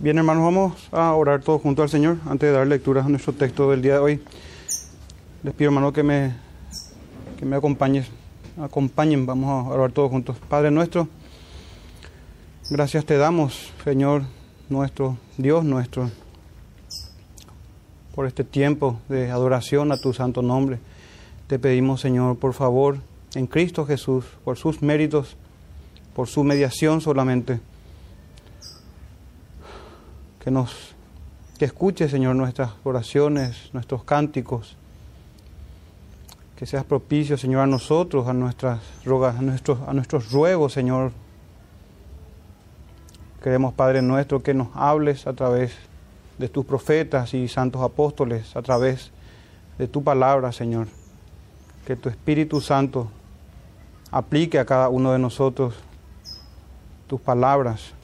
Bien, hermanos, vamos a orar todos juntos al Señor antes de dar lectura a nuestro texto del día de hoy. Les pido, hermano, que me, que me acompañen, acompañen, vamos a orar todos juntos. Padre nuestro, gracias te damos, Señor nuestro, Dios nuestro, por este tiempo de adoración a tu santo nombre. Te pedimos, Señor, por favor, en Cristo Jesús, por sus méritos, por su mediación solamente, que nos que escuche, Señor, nuestras oraciones, nuestros cánticos, que seas propicio, Señor, a nosotros, a nuestras rogas, a nuestros, a nuestros ruegos, Señor. Queremos, Padre nuestro, que nos hables a través de tus profetas y santos apóstoles, a través de tu palabra, Señor. Que tu Espíritu Santo aplique a cada uno de nosotros tus palabras.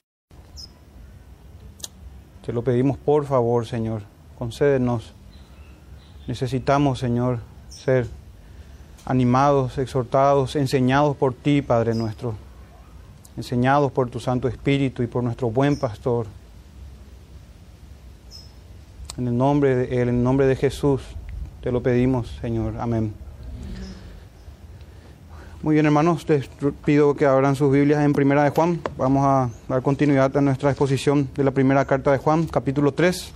Te lo pedimos por favor, Señor. Concédenos. Necesitamos, Señor, ser animados, exhortados, enseñados por ti, Padre nuestro. Enseñados por tu Santo Espíritu y por nuestro buen pastor. En el nombre de Él, en el nombre de Jesús, te lo pedimos, Señor. Amén. Muy bien, hermanos, les pido que abran sus Biblias en Primera de Juan. Vamos a dar continuidad a nuestra exposición de la primera carta de Juan, capítulo 3.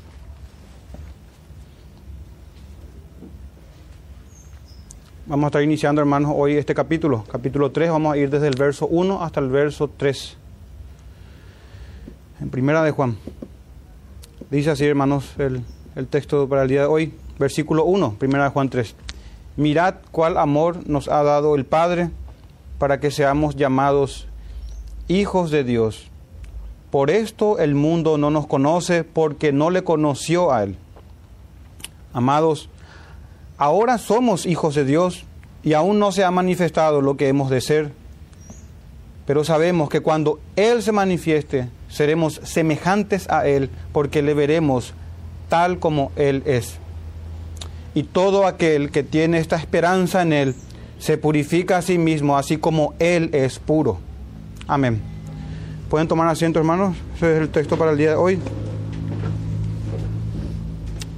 Vamos a estar iniciando, hermanos, hoy este capítulo, capítulo 3. Vamos a ir desde el verso 1 hasta el verso 3. En Primera de Juan. Dice así, hermanos, el, el texto para el día de hoy, versículo 1, Primera de Juan 3. Mirad cuál amor nos ha dado el Padre para que seamos llamados hijos de Dios. Por esto el mundo no nos conoce porque no le conoció a Él. Amados, ahora somos hijos de Dios y aún no se ha manifestado lo que hemos de ser. Pero sabemos que cuando Él se manifieste, seremos semejantes a Él porque le veremos tal como Él es y todo aquel que tiene esta esperanza en Él se purifica a sí mismo, así como Él es puro. Amén. ¿Pueden tomar asiento, hermanos? Ese es el texto para el día de hoy.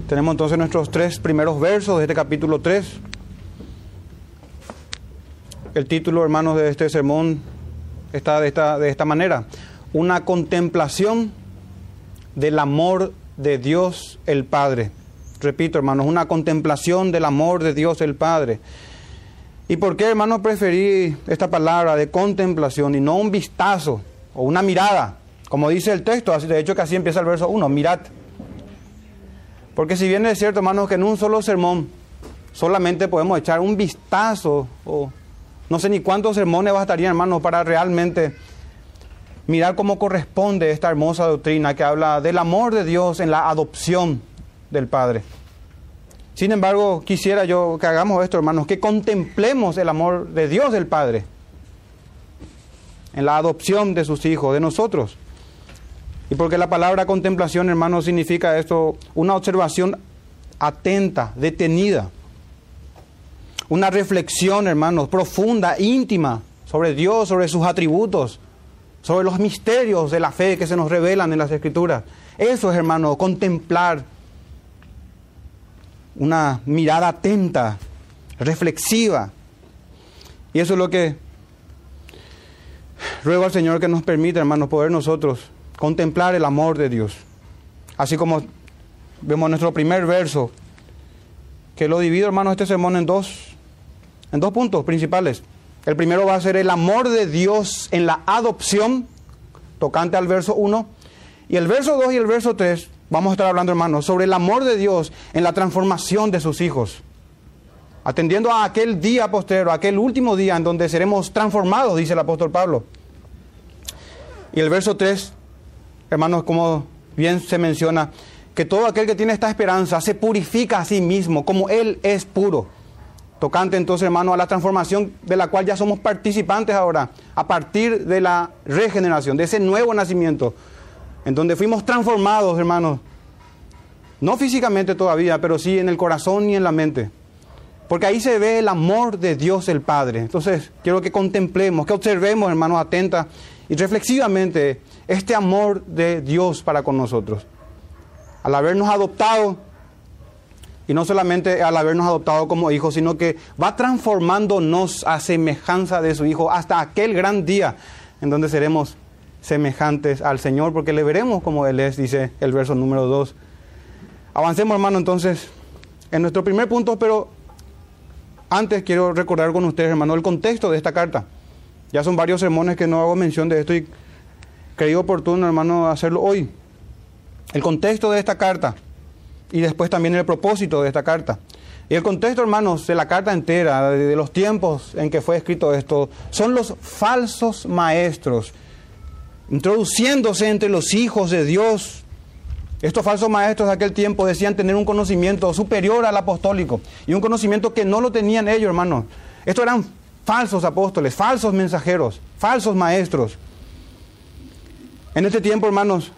Tenemos entonces nuestros tres primeros versos de este capítulo 3. El título, hermanos, de este sermón está de esta, de esta manera. Una contemplación del amor de Dios el Padre. Repito, hermanos, una contemplación del amor de Dios el Padre. ¿Y por qué, hermanos, preferí esta palabra de contemplación y no un vistazo o una mirada? Como dice el texto, de hecho que así empieza el verso 1, mirad. Porque si bien es cierto, hermanos, que en un solo sermón solamente podemos echar un vistazo, o no sé ni cuántos sermones bastarían, hermanos, para realmente mirar cómo corresponde esta hermosa doctrina que habla del amor de Dios en la adopción del Padre. Sin embargo, quisiera yo que hagamos esto, hermanos, que contemplemos el amor de Dios del Padre en la adopción de sus hijos, de nosotros. Y porque la palabra contemplación, hermanos, significa esto, una observación atenta, detenida, una reflexión, hermanos, profunda, íntima sobre Dios, sobre sus atributos, sobre los misterios de la fe que se nos revelan en las Escrituras. Eso es, hermano, contemplar una mirada atenta, reflexiva. Y eso es lo que ruego al Señor que nos permita, hermanos, poder nosotros contemplar el amor de Dios. Así como vemos nuestro primer verso, que lo divido, hermanos, este sermón en dos, en dos puntos principales. El primero va a ser el amor de Dios en la adopción, tocante al verso 1. Y el verso 2 y el verso 3 Vamos a estar hablando, hermanos, sobre el amor de Dios en la transformación de sus hijos. Atendiendo a aquel día postero, aquel último día en donde seremos transformados, dice el apóstol Pablo. Y el verso 3, hermanos, como bien se menciona, que todo aquel que tiene esta esperanza se purifica a sí mismo, como Él es puro. Tocante entonces, hermano, a la transformación de la cual ya somos participantes ahora, a partir de la regeneración, de ese nuevo nacimiento en donde fuimos transformados, hermanos. No físicamente todavía, pero sí en el corazón y en la mente. Porque ahí se ve el amor de Dios el Padre. Entonces, quiero que contemplemos, que observemos, hermanos, atenta y reflexivamente este amor de Dios para con nosotros. Al habernos adoptado, y no solamente al habernos adoptado como hijos, sino que va transformándonos a semejanza de su Hijo hasta aquel gran día en donde seremos semejantes al Señor, porque le veremos como Él es, dice el verso número 2. Avancemos, hermano, entonces, en nuestro primer punto, pero antes quiero recordar con ustedes, hermano, el contexto de esta carta. Ya son varios sermones que no hago mención de esto y creí oportuno, hermano, hacerlo hoy. El contexto de esta carta y después también el propósito de esta carta. Y el contexto, hermanos, de la carta entera, de los tiempos en que fue escrito esto, son los falsos maestros, introduciéndose entre los hijos de Dios. Estos falsos maestros de aquel tiempo decían tener un conocimiento superior al apostólico y un conocimiento que no lo tenían ellos, hermanos. Estos eran falsos apóstoles, falsos mensajeros, falsos maestros. En este tiempo, hermanos,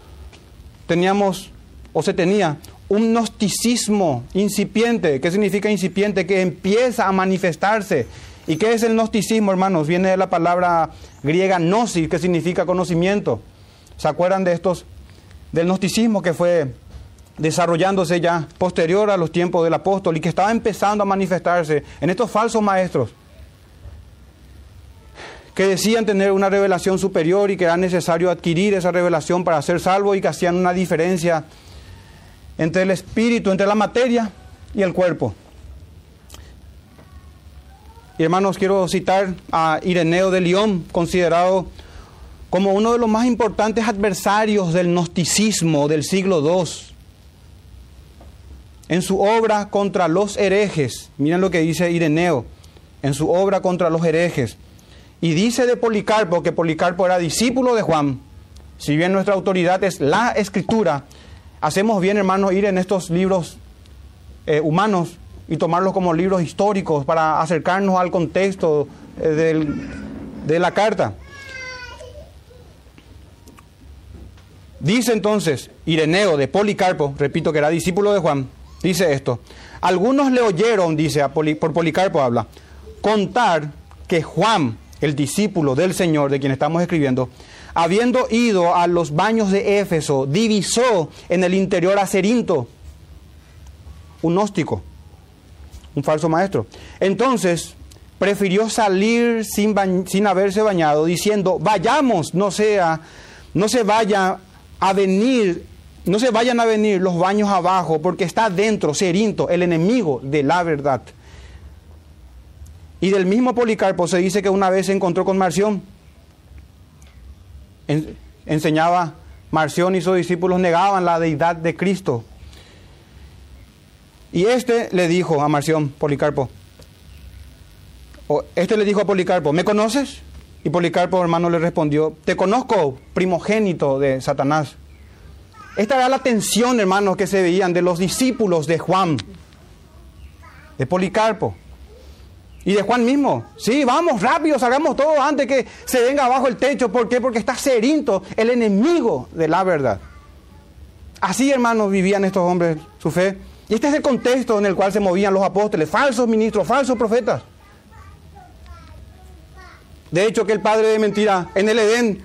teníamos o se tenía un gnosticismo incipiente. ¿Qué significa incipiente? Que empieza a manifestarse. ¿Y qué es el gnosticismo, hermanos? Viene de la palabra griega gnosis, que significa conocimiento. ¿Se acuerdan de estos, del gnosticismo que fue desarrollándose ya posterior a los tiempos del apóstol y que estaba empezando a manifestarse en estos falsos maestros? que decían tener una revelación superior y que era necesario adquirir esa revelación para ser salvo y que hacían una diferencia entre el espíritu, entre la materia y el cuerpo. Y hermanos, quiero citar a Ireneo de León, considerado como uno de los más importantes adversarios del gnosticismo del siglo II. En su obra contra los herejes, miren lo que dice Ireneo, en su obra contra los herejes, y dice de Policarpo que Policarpo era discípulo de Juan. Si bien nuestra autoridad es la escritura, hacemos bien, hermanos, ir en estos libros eh, humanos y tomarlos como libros históricos para acercarnos al contexto eh, de la carta. Dice entonces Ireneo de Policarpo, repito que era discípulo de Juan, dice esto. Algunos le oyeron, dice por Policarpo habla, contar que Juan, el discípulo del Señor de quien estamos escribiendo, habiendo ido a los baños de Éfeso, divisó en el interior a Cerinto, un gnóstico, un falso maestro. Entonces prefirió salir sin, sin haberse bañado, diciendo, vayamos, no sea, no se vaya a venir, no se vayan a venir los baños abajo, porque está dentro Cerinto, el enemigo de la verdad. Y del mismo Policarpo se dice que una vez se encontró con Marción. enseñaba Marción y sus discípulos negaban la deidad de Cristo. Y este le dijo a Marción, Policarpo, o este le dijo a Policarpo, ¿me conoces? Y Policarpo, hermano, le respondió, te conozco, primogénito de Satanás. Esta era la tensión, hermanos, que se veían de los discípulos de Juan, de Policarpo. Y de Juan mismo, sí, vamos rápido, salgamos todos antes que se venga abajo el techo. ¿Por qué? Porque está Cerinto, el enemigo de la verdad. Así, hermanos, vivían estos hombres su fe. Y este es el contexto en el cual se movían los apóstoles, falsos ministros, falsos profetas. De hecho, que el padre de mentira en el Edén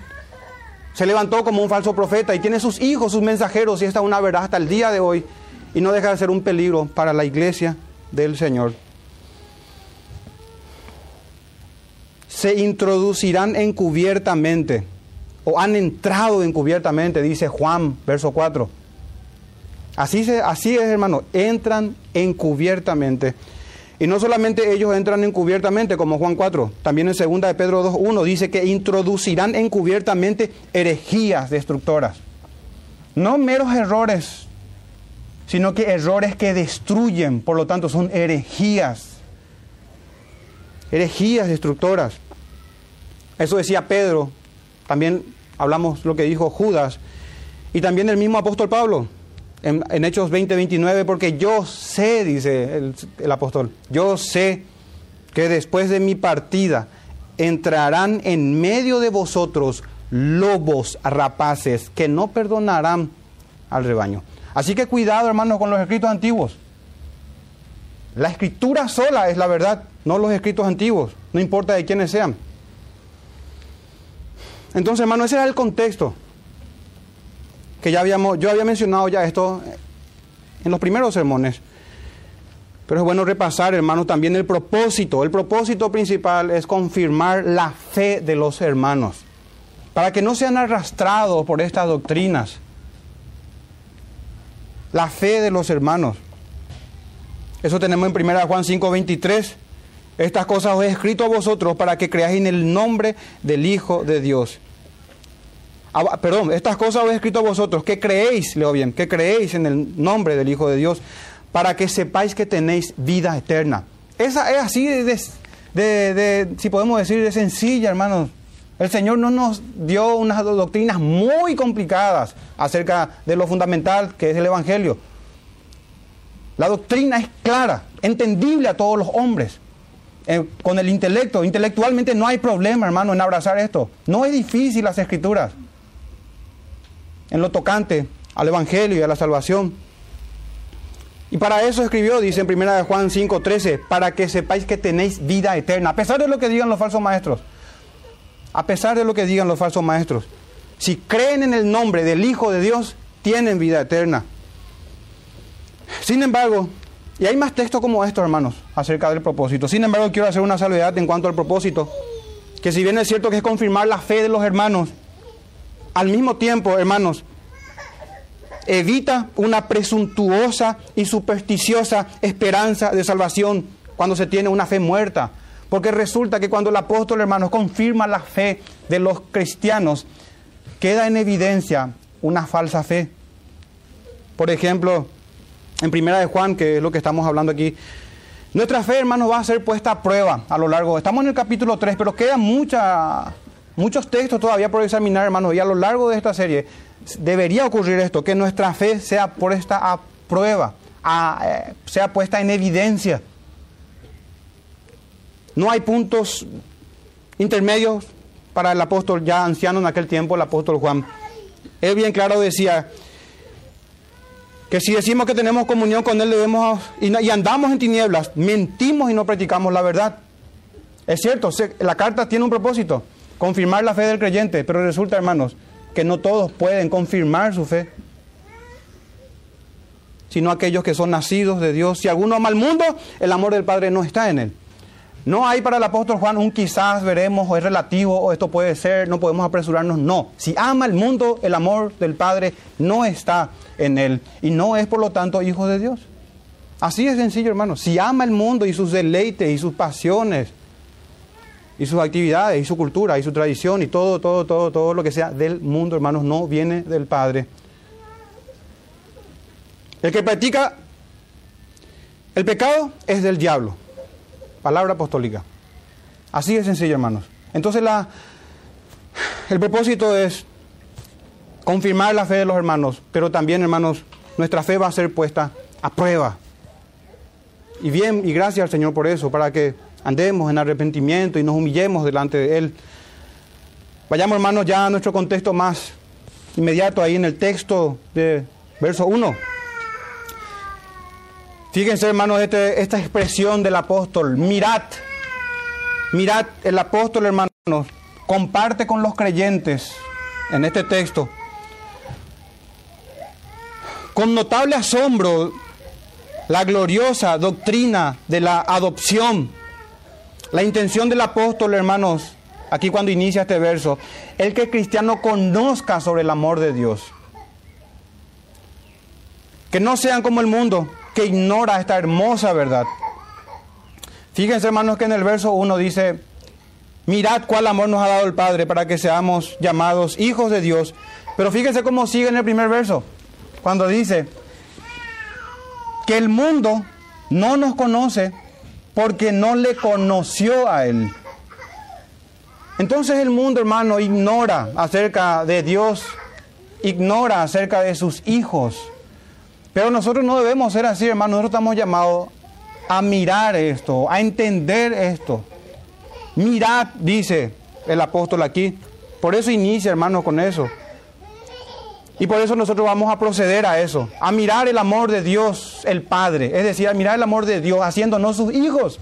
se levantó como un falso profeta y tiene sus hijos, sus mensajeros, y esta es una verdad hasta el día de hoy, y no deja de ser un peligro para la iglesia del Señor. se introducirán encubiertamente o han entrado encubiertamente, dice Juan, verso 4. Así, así es, hermano, entran encubiertamente. Y no solamente ellos entran encubiertamente, como Juan 4, también en 2 de Pedro 2.1 dice que introducirán encubiertamente herejías destructoras. No meros errores, sino que errores que destruyen, por lo tanto son herejías. Herejías destructoras. Eso decía Pedro, también hablamos lo que dijo Judas, y también el mismo apóstol Pablo, en, Hechos 20, 29, porque yo sé, dice el, el apóstol, yo sé que después de mi partida entrarán en medio de vosotros lobos rapaces que no perdonarán al rebaño. Así que cuidado, hermanos, con los escritos antiguos. La escritura sola es la verdad, no los escritos antiguos, no importa de quiénes sean. Entonces, hermano, ese era el contexto. Que ya habíamos, yo había mencionado ya esto en los primeros sermones. Pero es bueno repasar, hermano, también el propósito. El propósito principal es confirmar la fe de los hermanos, para que no sean arrastrados por estas doctrinas. La fe de los hermanos. Eso tenemos en 1 Juan 5, 23. Estas cosas os he escrito a vosotros para que creáis en el nombre del Hijo de Dios. Ah, perdón, estas cosas os he escrito a vosotros, que creéis, leo bien, que creéis en el nombre del Hijo de Dios, para que sepáis que tenéis vida eterna. Esa es así de, si podemos decir, de sencilla, hermanos. El Señor no nos dio unas doctrinas muy complicadas acerca de lo fundamental que es el Evangelio. La doctrina es clara, entendible a todos los hombres. Eh, con el intelecto, intelectualmente no hay problema, hermano, en abrazar esto. No es difícil las escrituras. En lo tocante al Evangelio y a la salvación. Y para eso escribió, dice en 1 Juan 5:13, para que sepáis que tenéis vida eterna, a pesar de lo que digan los falsos maestros. A pesar de lo que digan los falsos maestros. Si creen en el nombre del Hijo de Dios, tienen vida eterna. Sin embargo, y hay más textos como estos, hermanos, acerca del propósito. Sin embargo, quiero hacer una salvedad en cuanto al propósito, que si bien es cierto que es confirmar la fe de los hermanos, al mismo tiempo, hermanos, evita una presuntuosa y supersticiosa esperanza de salvación cuando se tiene una fe muerta. Porque resulta que cuando el apóstol, hermanos, confirma la fe de los cristianos, queda en evidencia una falsa fe. Por ejemplo, en Primera de Juan, que es lo que estamos hablando aquí, nuestra fe, hermanos, va a ser puesta a prueba a lo largo. Estamos en el capítulo 3, pero quedan muchos textos todavía por examinar, hermanos, y a lo largo de esta serie debería ocurrir esto, que nuestra fe sea puesta a prueba, eh, sea puesta en evidencia. No hay puntos intermedios para el apóstol ya anciano en aquel tiempo, el apóstol Juan. Él bien claro decía que si decimos que tenemos comunión con Él debemos, y, y andamos en tinieblas, mentimos y no practicamos la verdad. Es cierto, la carta tiene un propósito, confirmar la fe del creyente, pero resulta, hermanos, que no todos pueden confirmar su fe, sino aquellos que son nacidos de Dios. Si alguno ama al mundo, el amor del Padre no está en él. No hay para el apóstol Juan un quizás veremos o es relativo o esto puede ser, no podemos apresurarnos. No, si ama el mundo, el amor del Padre no está en él y no es por lo tanto hijo de Dios. Así es sencillo, hermano. Si ama el mundo y sus deleites y sus pasiones, y sus actividades y su cultura y su tradición y todo, todo, todo, todo lo que sea del mundo, hermanos, no viene del Padre. El que practica el pecado es del diablo. Palabra apostólica. Así de sencillo, hermanos. Entonces la, el propósito es confirmar la fe de los hermanos, pero también, hermanos, nuestra fe va a ser puesta a prueba. Y bien, y gracias al Señor por eso, para que andemos en arrepentimiento y nos humillemos delante de Él. Vayamos, hermanos, ya a nuestro contexto más inmediato, ahí en el texto de verso 1. Fíjense, hermanos, este, esta expresión del apóstol, mirad, mirad, el apóstol, hermanos, comparte con los creyentes en este texto. Con notable asombro, la gloriosa doctrina de la adopción la intención del apóstol, hermanos, aquí cuando inicia este verso, es que el cristiano conozca sobre el amor de Dios. Que no sean como el mundo, que ignora esta hermosa verdad. Fíjense, hermanos, que en el verso 1 dice, mirad cuál amor nos ha dado el Padre para que seamos llamados hijos de Dios. Pero fíjense cómo sigue en el primer verso, cuando dice que el mundo no nos conoce porque no le conoció a Él. Entonces el mundo, hermano, ignora acerca de Dios, ignora acerca de sus hijos. Pero nosotros no debemos ser así, hermano. Nosotros estamos llamados a mirar esto, a entender esto. Mirad, dice el apóstol aquí. Por eso inicia, hermano, con eso. Y por eso nosotros vamos a proceder a eso, a mirar el amor de Dios el Padre, es decir, a mirar el amor de Dios haciéndonos sus hijos,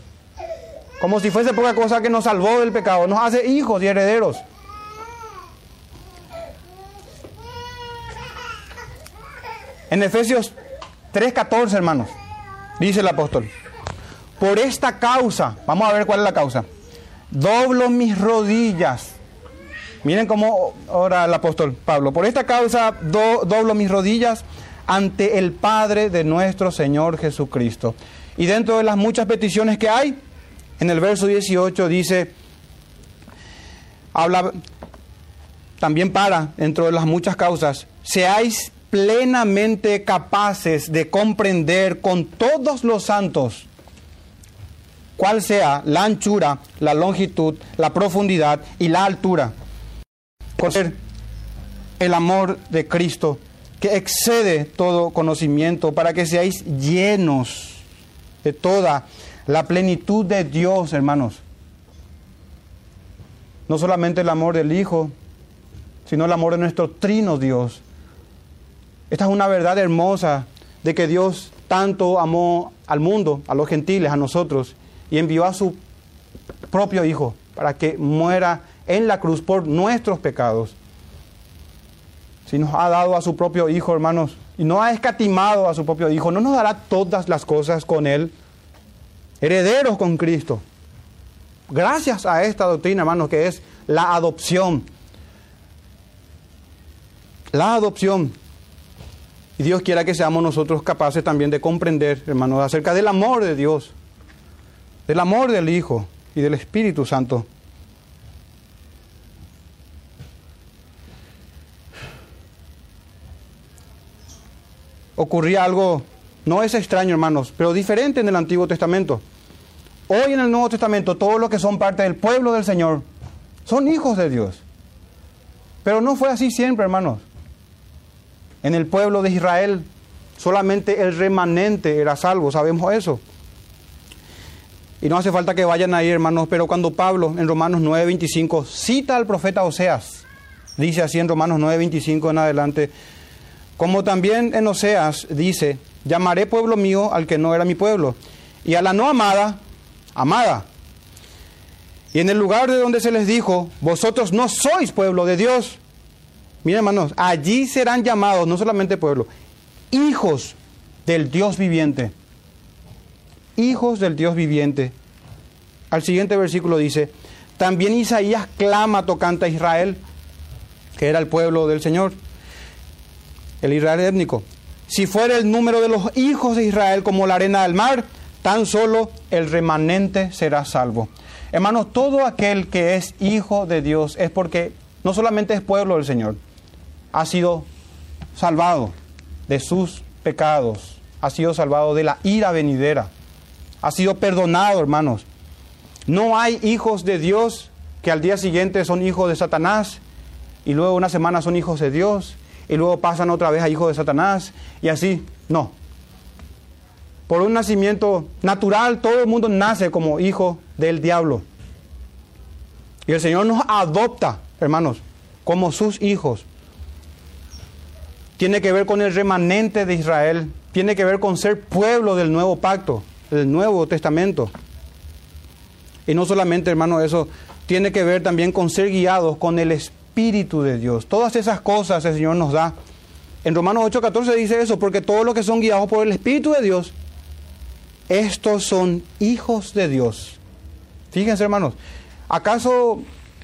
como si fuese poca cosa que nos salvó del pecado, nos hace hijos y herederos. En Efesios 3:14, hermanos, dice el apóstol, por esta causa, vamos a ver cuál es la causa, doblo mis rodillas Miren cómo ora el apóstol Pablo, por esta causa doblo mis rodillas ante el Padre de nuestro Señor Jesucristo. Y dentro de las muchas peticiones que hay, en el verso 18 dice, habla también para, dentro de las muchas causas, seáis plenamente capaces de comprender con todos los santos cuál sea la anchura, la longitud, la profundidad y la altura. Conocer el amor de Cristo que excede todo conocimiento para que seáis llenos de toda la plenitud de Dios, hermanos. No solamente el amor del Hijo, sino el amor de nuestro trino Dios. Esta es una verdad hermosa de que Dios tanto amó al mundo, a los gentiles, a nosotros, y envió a su propio Hijo para que muera en la cruz por nuestros pecados. Si nos ha dado a su propio Hijo, hermanos, y no ha escatimado a su propio Hijo, ¿no nos dará todas las cosas con Él? Herederos con Cristo. Gracias a esta doctrina, hermanos, que es la adopción. La adopción. Y Dios quiera que seamos nosotros capaces también de comprender, hermanos, acerca del amor de Dios del amor del Hijo y del Espíritu Santo. Ocurría algo, no es extraño hermanos, pero diferente en el Antiguo Testamento. Hoy en el Nuevo Testamento todos los que son parte del pueblo del Señor son hijos de Dios. Pero no fue así siempre, hermanos. En el pueblo de Israel solamente el remanente era salvo, sabemos eso. Y no hace falta que vayan ahí, hermanos, pero cuando Pablo en Romanos 9:25 cita al profeta Oseas, dice así en Romanos 9:25 en adelante, como también en Oseas dice, llamaré pueblo mío al que no era mi pueblo, y a la no amada, amada. Y en el lugar de donde se les dijo, vosotros no sois pueblo de Dios. Miren, hermanos, allí serán llamados no solamente pueblo, hijos del Dios viviente hijos del Dios viviente. Al siguiente versículo dice, también Isaías clama tocante a Israel, que era el pueblo del Señor, el Israel étnico. Si fuera el número de los hijos de Israel como la arena del mar, tan solo el remanente será salvo. Hermanos, todo aquel que es hijo de Dios es porque no solamente es pueblo del Señor, ha sido salvado de sus pecados, ha sido salvado de la ira venidera ha sido perdonado, hermanos. No hay hijos de Dios que al día siguiente son hijos de Satanás y luego una semana son hijos de Dios y luego pasan otra vez a hijos de Satanás y así. No. Por un nacimiento natural todo el mundo nace como hijo del diablo. Y el Señor nos adopta, hermanos, como sus hijos. Tiene que ver con el remanente de Israel, tiene que ver con ser pueblo del nuevo pacto el Nuevo Testamento. Y no solamente, hermano, eso tiene que ver también con ser guiados con el Espíritu de Dios. Todas esas cosas el Señor nos da. En Romanos 8:14 dice eso, porque todos los que son guiados por el Espíritu de Dios, estos son hijos de Dios. Fíjense, hermanos, ¿acaso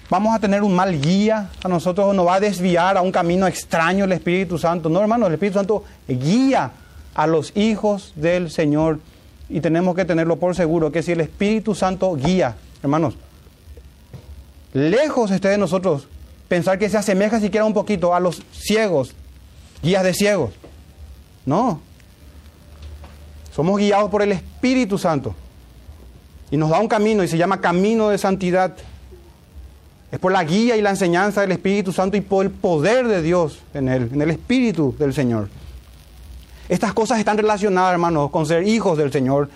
vamos a tener un mal guía a nosotros o nos va a desviar a un camino extraño el Espíritu Santo? No, hermanos, el Espíritu Santo guía a los hijos del Señor y tenemos que tenerlo por seguro que si el Espíritu Santo guía, hermanos, lejos esté de nosotros pensar que se asemeja siquiera un poquito a los ciegos, guías de ciegos. No. Somos guiados por el Espíritu Santo. Y nos da un camino y se llama camino de santidad. Es por la guía y la enseñanza del Espíritu Santo y por el poder de Dios en él, en el Espíritu del Señor. Estas cosas están relacionadas, hermanos, con ser hijos del Señor,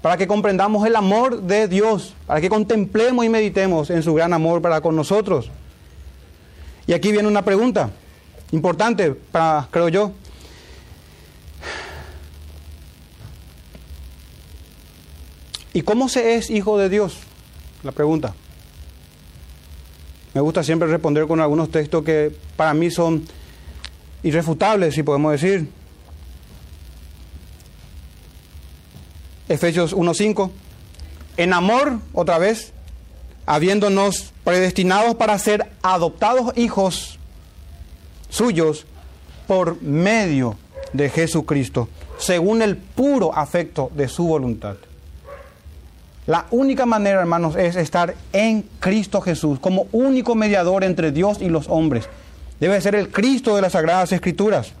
para que comprendamos el amor de Dios, para que contemplemos y meditemos en su gran amor para con nosotros. Y aquí viene una pregunta importante para, creo yo. ¿Y cómo se es hijo de Dios? La pregunta. Me gusta siempre responder con algunos textos que para mí son irrefutables, si podemos decir. Efesios 1.5. En amor, otra vez, habiéndonos predestinados para ser adoptados hijos suyos por medio de Jesucristo, según el puro afecto de su voluntad. La única manera, hermanos, es estar en Cristo Jesús como único mediador entre Dios y los hombres. Debe ser el Cristo de las Sagradas Escrituras.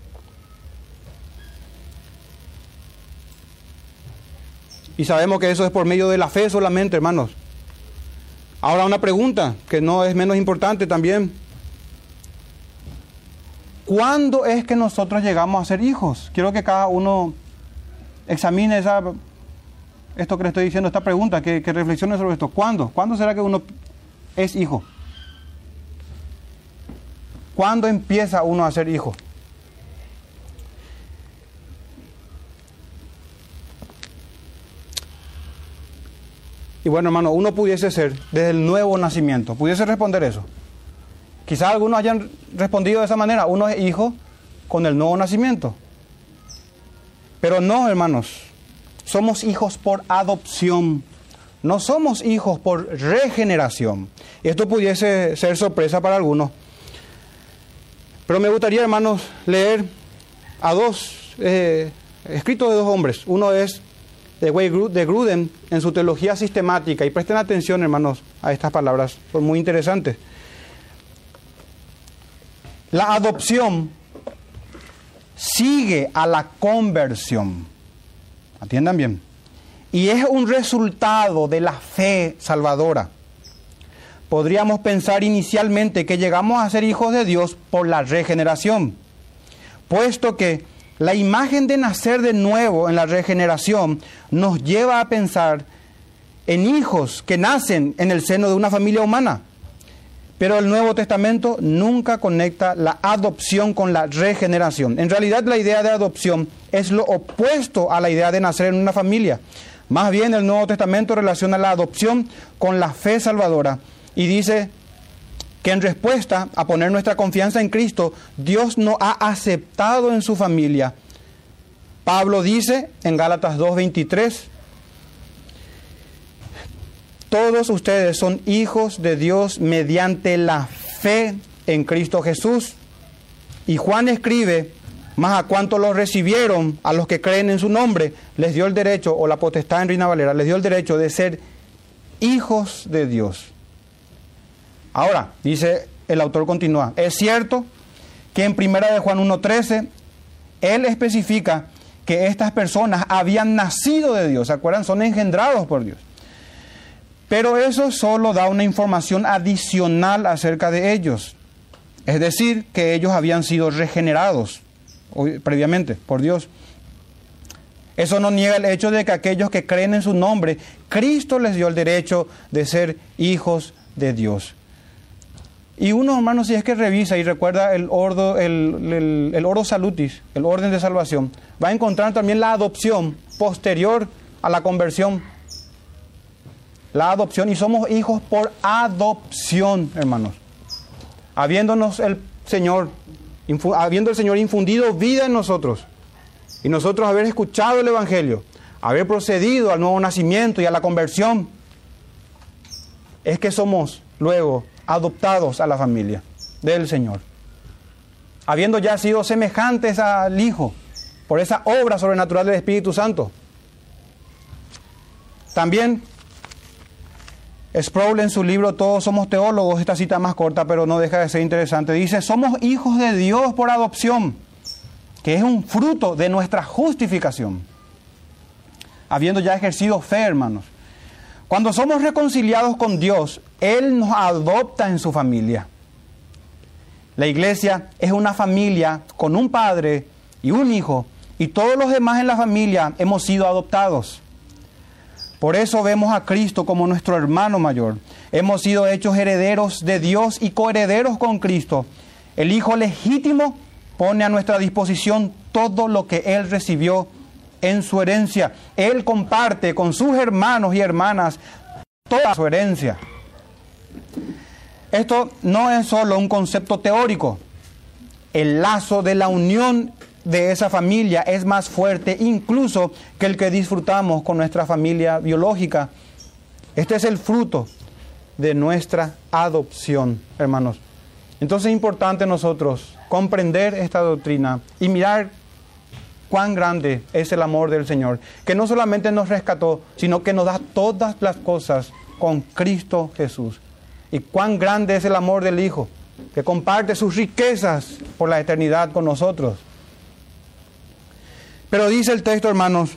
Y sabemos que eso es por medio de la fe solamente, hermanos. Ahora una pregunta que no es menos importante también. ¿Cuándo es que nosotros llegamos a ser hijos? Quiero que cada uno examine esa, esto que le estoy diciendo, esta pregunta, que, reflexione sobre esto. ¿Cuándo? ¿Cuándo será que uno es hijo? ¿Cuándo empieza uno a ser hijo? Y bueno, hermano, uno pudiese ser desde el nuevo nacimiento, pudiese responder eso. Quizás algunos hayan respondido de esa manera, uno es hijo con el nuevo nacimiento. Pero no, hermanos, somos hijos por adopción, no somos hijos por regeneración. Esto pudiese ser sorpresa para algunos. Pero me gustaría, hermanos, leer a dos eh, escritos de dos hombres. Uno es de Gruden en su teología sistemática. Y presten atención, hermanos, a estas palabras, son muy interesantes. La adopción sigue a la conversión. Atiendan bien. Y es un resultado de la fe salvadora. Podríamos pensar inicialmente que llegamos a ser hijos de Dios por la regeneración, puesto que la imagen de nacer de nuevo en la regeneración nos lleva a pensar en hijos que nacen en el seno de una familia humana. Pero el Nuevo Testamento nunca conecta la adopción con la regeneración. En realidad la idea de adopción es lo opuesto a la idea de nacer en una familia. Más bien el Nuevo Testamento relaciona la adopción con la fe salvadora y dice que en respuesta a poner nuestra confianza en Cristo, Dios nos ha aceptado en su familia. Pablo dice en Gálatas 2.23, todos ustedes son hijos de Dios mediante la fe en Cristo Jesús. Y Juan escribe, más a cuanto los recibieron, a los que creen en su nombre, les dio el derecho, o la potestad en Reina Valera, les dio el derecho de ser hijos de Dios. Ahora, dice el autor continúa, es cierto que en primera de Juan 1.13, él especifica que estas personas habían nacido de Dios, ¿se acuerdan? Son engendrados por Dios. Pero eso solo da una información adicional acerca de ellos. Es decir, que ellos habían sido regenerados previamente por Dios. Eso no niega el hecho de que aquellos que creen en su nombre, Cristo les dio el derecho de ser hijos de Dios. Y uno, hermano, si es que revisa y recuerda el ordo, el, el, salutis, el orden de salvación, va a encontrar también la adopción posterior a la conversión. La adopción, y somos hijos por adopción, hermanos. Habiéndonos el Señor, habiendo el Señor infundido vida en nosotros, y nosotros haber escuchado el Evangelio, haber procedido al nuevo nacimiento y a la conversión, es que somos luego adoptados a la familia del Señor. Habiendo ya sido semejantes al Hijo por esa obra sobrenatural del Espíritu Santo. También Sproul en su libro Todos somos teólogos, esta cita más corta pero no deja de ser interesante, dice, somos hijos de Dios por adopción, que es un fruto de nuestra justificación, habiendo ya ejercido fe, hermanos. Cuando somos reconciliados con Dios, Él nos adopta en su familia. La iglesia es una familia con un padre y un hijo, y todos los demás en la familia hemos sido adoptados. Por eso vemos a Cristo como nuestro hermano mayor. Hemos sido hechos herederos de Dios y coherederos con Cristo. El Hijo legítimo pone a nuestra disposición todo lo que Él recibió en su herencia. Él comparte con sus hermanos y hermanas toda su herencia. Esto no es solo un concepto teórico. El lazo de la unión de esa familia es más fuerte incluso que el que disfrutamos con nuestra familia biológica. Este es el fruto de nuestra adopción, hermanos. Entonces es importante nosotros comprender esta doctrina y mirar cuán grande es el amor del Señor, que no solamente nos rescató, sino que nos da todas las cosas con Cristo Jesús. Y cuán grande es el amor del Hijo, que comparte sus riquezas por la eternidad con nosotros. Pero dice el texto, hermanos,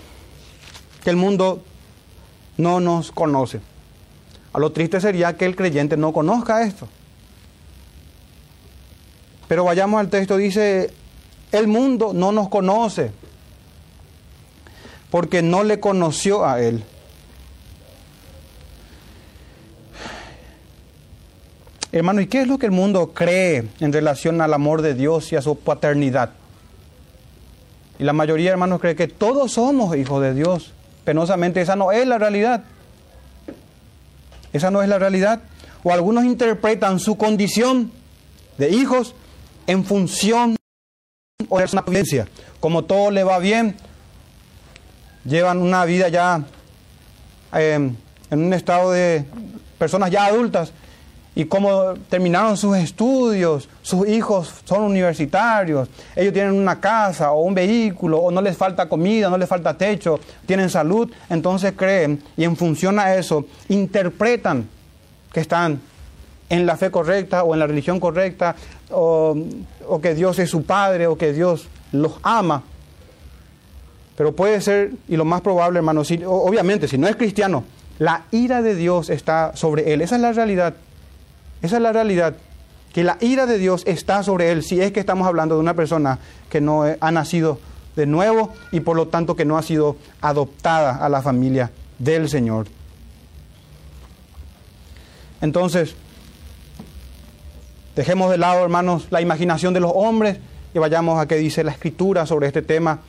que el mundo no nos conoce. A lo triste sería que el creyente no conozca esto. Pero vayamos al texto, dice, el mundo no nos conoce porque no le conoció a Él. Hermano, ¿y qué es lo que el mundo cree en relación al amor de Dios y a su paternidad? Y la mayoría, hermanos, cree que todos somos hijos de Dios. Penosamente, esa no es la realidad. Esa no es la realidad. O algunos interpretan su condición de hijos en función de una vivencia. Como todo le va bien, llevan una vida ya em, en un estado de personas ya adultas y como terminaron sus estudios, sus hijos son universitarios, ellos tienen una casa o un vehículo, o no les falta comida, no les falta techo, tienen salud, entonces creen y en función a eso interpretan que están en la fe correcta o en la religión correcta, o, o que Dios es su Padre, o que Dios los ama. Pero puede ser, y lo más probable, hermano, obviamente, si no es cristiano, la ira de Dios está sobre él. Esa es la realidad. Esa es la realidad. Que la ira de Dios está sobre él, si es que estamos hablando de una persona que no ha nacido de nuevo y por lo tanto que no ha sido adoptada a la familia del Señor. Entonces, dejemos de lado, hermanos, la imaginación de los hombres y vayamos a qué dice la Escritura sobre este tema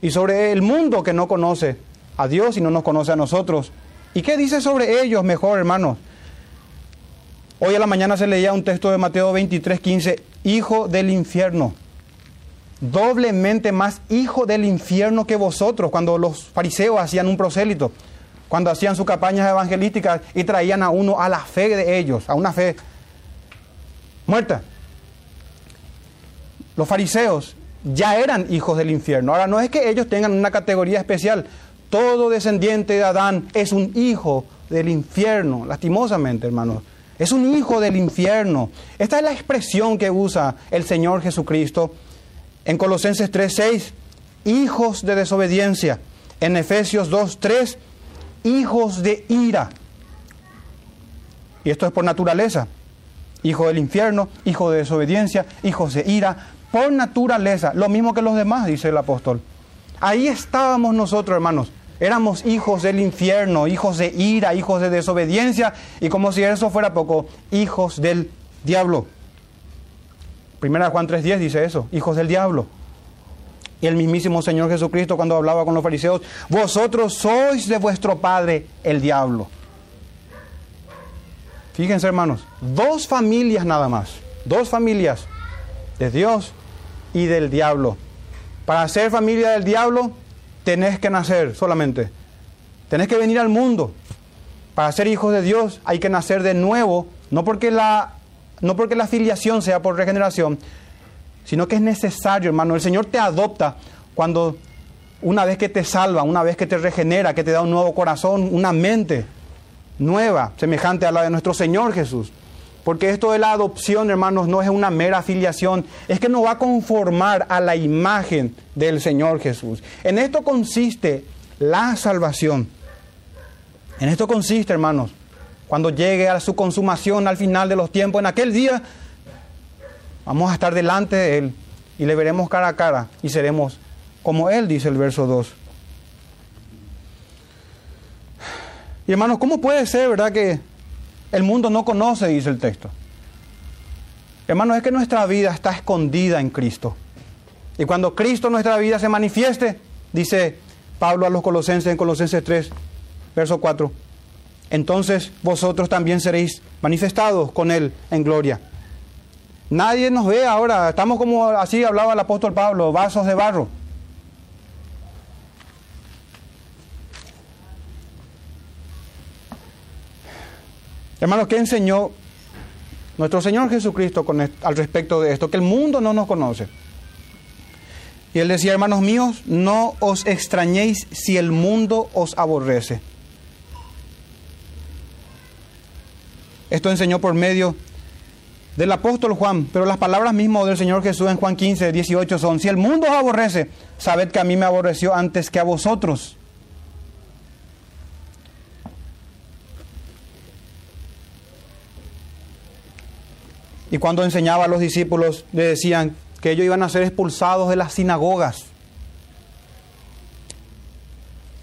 y sobre el mundo que no conoce a Dios y no nos conoce a nosotros. ¿Y qué dice sobre ellos mejor, hermanos? Hoy a la mañana se leía un texto de Mateo 23, 15, hijo del infierno. Doblemente más hijo del infierno que vosotros, cuando los fariseos hacían un prosélito, cuando hacían sus campañas evangelísticas y traían a uno a la fe de ellos, a una fe muerta. Los fariseos ya eran hijos del infierno. Ahora no es que ellos tengan una categoría especial. Todo descendiente de Adán es un hijo del infierno, lastimosamente, hermanos. Es un hijo del infierno. Esta es la expresión que usa el Señor Jesucristo en Colosenses 3:6, hijos de desobediencia. En Efesios 2:3, hijos de ira. Y esto es por naturaleza. Hijo del infierno, hijo de desobediencia, hijos de ira, por naturaleza, lo mismo que los demás, dice el apóstol. Ahí estábamos nosotros, hermanos. Éramos hijos del infierno, hijos de ira, hijos de desobediencia y como si eso fuera poco, hijos del diablo. Primera Juan 3.10 dice eso, hijos del diablo. Y el mismísimo Señor Jesucristo cuando hablaba con los fariseos, vosotros sois de vuestro padre el diablo. Fíjense hermanos, dos familias nada más, dos familias de Dios y del diablo. Para ser familia del diablo tenés que nacer solamente. Tenés que venir al mundo. Para ser hijos de Dios hay que nacer de nuevo, no porque la, no porque la filiación sea por regeneración, sino que es necesario, hermano. El Señor te adopta cuando una vez que te salva, una vez que te regenera, que te da un nuevo corazón, una mente nueva, semejante a la de nuestro Señor Jesús. Porque esto de la adopción, hermanos, no es una mera afiliación, es que nos va a conformar a la imagen del Señor Jesús. En esto consiste la salvación. En esto consiste, hermanos, cuando llegue a su consumación al final de los tiempos, en aquel día, vamos a estar delante de Él y le veremos cara a cara y seremos como Él, dice el verso 2. Y hermanos, ¿cómo puede ser, verdad, que el mundo no conoce, dice el texto. Hermanos, es que nuestra vida está escondida en Cristo. Y cuando Cristo nuestra vida se manifieste, dice Pablo a los colosenses en Colosenses 3, verso 4, entonces vosotros también seréis manifestados con Él en gloria. Nadie nos ve ahora, estamos como así hablaba el apóstol Pablo, vasos de barro. Hermanos, ¿qué enseñó nuestro Señor Jesucristo al respecto de esto? Que el mundo no nos conoce. Y él decía, hermanos míos, no os extrañéis si el mundo os aborrece. Esto enseñó por medio del apóstol Juan, pero las palabras mismas del Señor Jesús en Juan 15, 18 son, si el mundo os aborrece, sabed que a mí me aborreció antes que a vosotros. Y cuando enseñaba a los discípulos, le decían que ellos iban a ser expulsados de las sinagogas.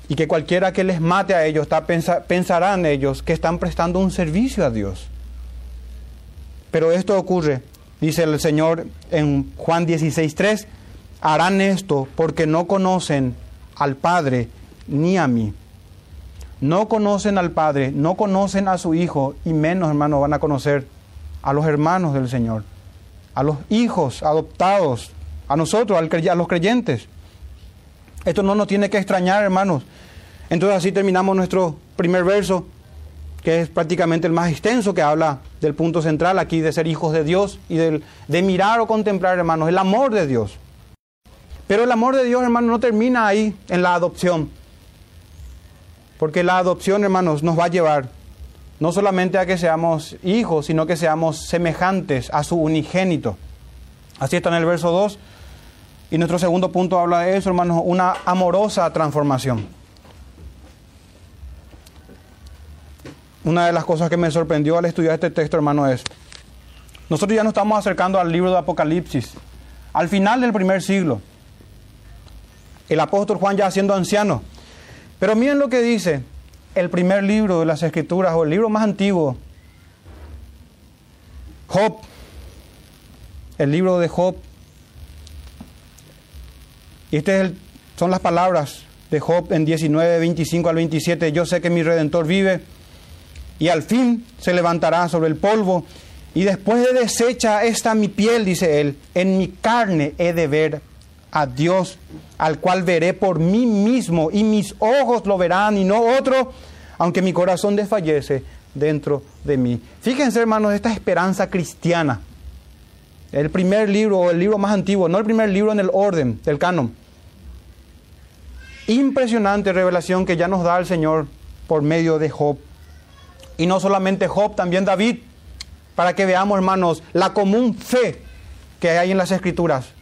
Y que cualquiera que les mate a ellos, pensarán ellos que están prestando un servicio a Dios. Pero esto ocurre, dice el Señor en Juan 16.3, harán esto porque no conocen al Padre ni a mí. No conocen al Padre, no conocen a su Hijo y menos, hermano, van a conocer a los hermanos del Señor, a los hijos adoptados, a nosotros, a los creyentes. Esto no nos tiene que extrañar, hermanos. Entonces así terminamos nuestro primer verso, que es prácticamente el más extenso, que habla del punto central aquí de ser hijos de Dios y del, de mirar o contemplar, hermanos, el amor de Dios. Pero el amor de Dios, hermanos, no termina ahí en la adopción. Porque la adopción, hermanos, nos va a llevar no solamente a que seamos hijos, sino que seamos semejantes a su unigénito. Así está en el verso 2. Y nuestro segundo punto habla de eso, hermanos, una amorosa transformación. Una de las cosas que me sorprendió al estudiar este texto, hermano, es, nosotros ya nos estamos acercando al libro de Apocalipsis, al final del primer siglo. El apóstol Juan ya siendo anciano. Pero miren lo que dice, el primer libro de las Escrituras o el libro más antiguo, Job, el libro de Job. Y estas son las palabras de Job en 19, 25 al 27. Yo sé que mi redentor vive y al fin se levantará sobre el polvo. Y después de deshecha esta mi piel, dice él, en mi carne he de ver a Dios, al cual veré por mí mismo, y mis ojos lo verán y no otro, aunque mi corazón desfallece dentro de mí. Fíjense, hermanos, esta esperanza cristiana. El primer libro, el libro más antiguo, no el primer libro en el orden del canon. Impresionante revelación que ya nos da el Señor por medio de Job. Y no solamente Job, también David, para que veamos, hermanos, la común fe que hay en las Escrituras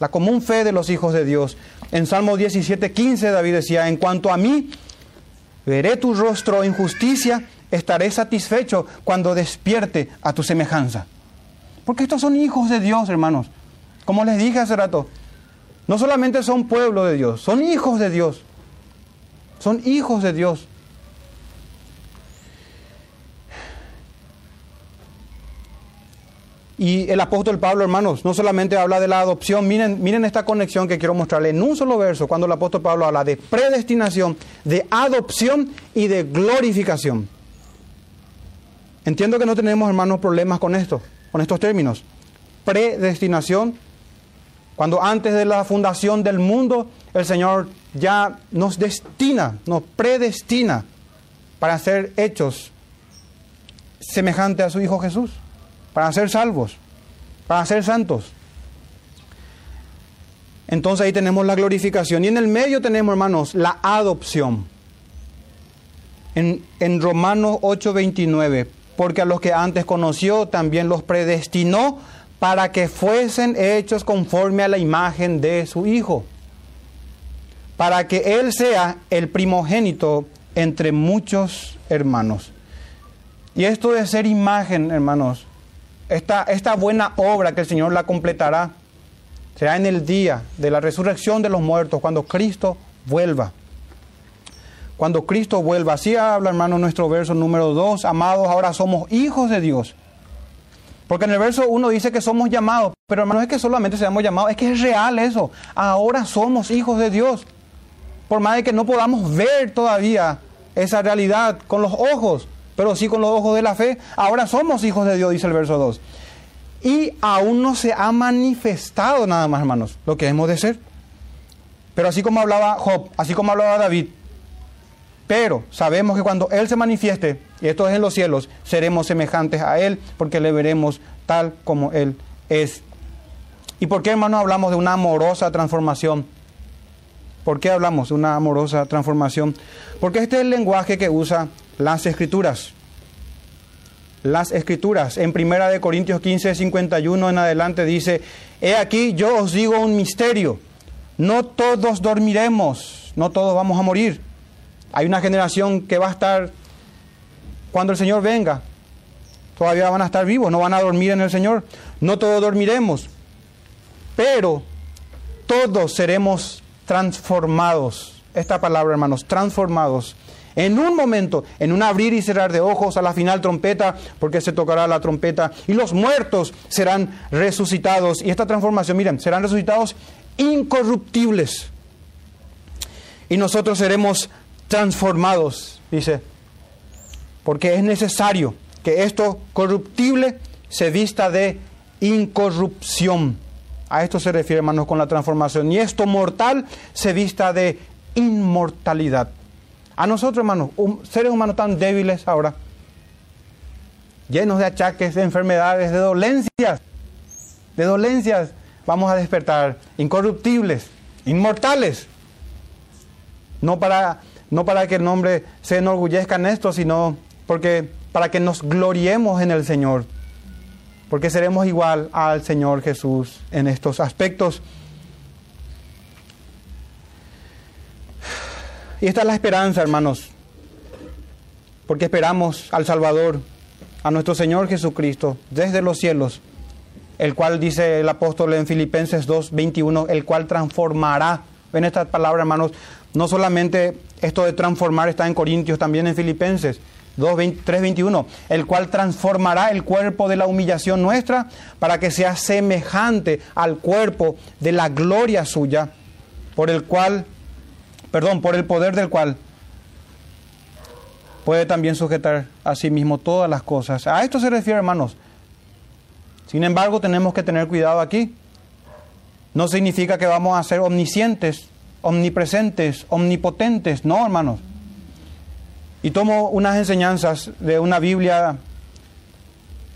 la común fe de los hijos de Dios. En Salmo 17, 15 David decía, en cuanto a mí, veré tu rostro en justicia, estaré satisfecho cuando despierte a tu semejanza. Porque estos son hijos de Dios, hermanos. Como les dije hace rato, no solamente son pueblo de Dios, son hijos de Dios. Son hijos de Dios. Y el apóstol Pablo, hermanos, no solamente habla de la adopción, miren, miren esta conexión que quiero mostrarle en un solo verso, cuando el apóstol Pablo habla de predestinación, de adopción y de glorificación. Entiendo que no tenemos, hermanos, problemas con esto, con estos términos. Predestinación, cuando antes de la fundación del mundo, el Señor ya nos destina, nos predestina para ser hechos semejantes a su Hijo Jesús para ser salvos, para ser santos. Entonces ahí tenemos la glorificación. Y en el medio tenemos, hermanos, la adopción. En, en Romanos 8:29, porque a los que antes conoció también los predestinó para que fuesen hechos conforme a la imagen de su Hijo, para que Él sea el primogénito entre muchos hermanos. Y esto de ser imagen, hermanos, esta, buena obra que el Señor la completará será en el día de la resurrección de los muertos, cuando Cristo vuelva. Cuando Cristo vuelva. Así habla, hermano, nuestro verso número 2. Amados, ahora somos hijos de Dios. Porque en el verso 1 dice que somos llamados. Pero hermano, es que solamente seamos llamados. Es que es real eso. Ahora somos hijos de Dios. Por más de que no podamos ver todavía esa realidad con los ojos pero sí con los ojos de la fe. Ahora somos hijos de Dios, dice el verso 2. y aún no se ha manifestado nada más, hermanos, lo que hemos de ser. Pero así como hablaba Job, así como hablaba David, pero sabemos que cuando Él se manifieste, y esto es en los cielos, seremos semejantes a Él, porque le veremos tal como Él es. ¿Y por qué, hermanos, hablamos de una amorosa transformación? ¿Por qué hablamos de una amorosa transformación? Porque este es el lenguaje que usa las escrituras. Las escrituras. En Primera de Corintios 15, 51 en adelante dice, He aquí yo os digo un misterio. No todos dormiremos, no todos vamos a morir. Hay una generación que va a estar cuando el Señor venga. Todavía van a estar vivos, no van a dormir en el Señor. No todos dormiremos. Pero todos seremos transformados. Esta palabra, hermanos, transformados. En un momento, en un abrir y cerrar de ojos, a la final trompeta, porque se tocará la trompeta, y los muertos serán resucitados. Y esta transformación, miren, serán resucitados incorruptibles. Y nosotros seremos transformados, dice, porque es necesario que esto corruptible se vista de incorrupción. A esto se refiere, hermanos, con la transformación. Y esto mortal se vista de inmortalidad. A nosotros, hermanos, seres humanos tan débiles ahora, llenos de achaques, de enfermedades, de dolencias, de dolencias, vamos a despertar incorruptibles, inmortales. No para, no para que el nombre se enorgullezca en esto, sino porque para que nos gloriemos en el Señor porque seremos igual al Señor Jesús en estos aspectos. Y esta es la esperanza, hermanos, porque esperamos al Salvador, a nuestro Señor Jesucristo, desde los cielos, el cual dice el apóstol en Filipenses 2, 21, el cual transformará. Ven esta palabra, hermanos, no solamente esto de transformar está en Corintios, también en Filipenses 3.21, el cual transformará el cuerpo de la humillación nuestra para que sea semejante al cuerpo de la gloria suya, por el cual, perdón, por el poder del cual puede también sujetar a sí mismo todas las cosas. A esto se refiere, hermanos. Sin embargo, tenemos que tener cuidado aquí. No significa que vamos a ser omniscientes, omnipresentes, omnipotentes. No, hermanos. Y tomo unas enseñanzas de una Biblia,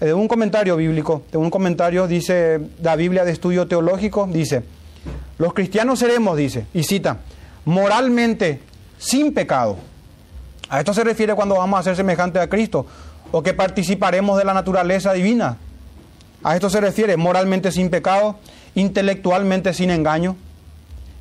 de un comentario bíblico, de un comentario, dice la Biblia de estudio teológico, dice, los cristianos seremos, dice, y cita, moralmente sin pecado. A esto se refiere cuando vamos a ser semejantes a Cristo, o que participaremos de la naturaleza divina. A esto se refiere moralmente sin pecado, intelectualmente sin engaño,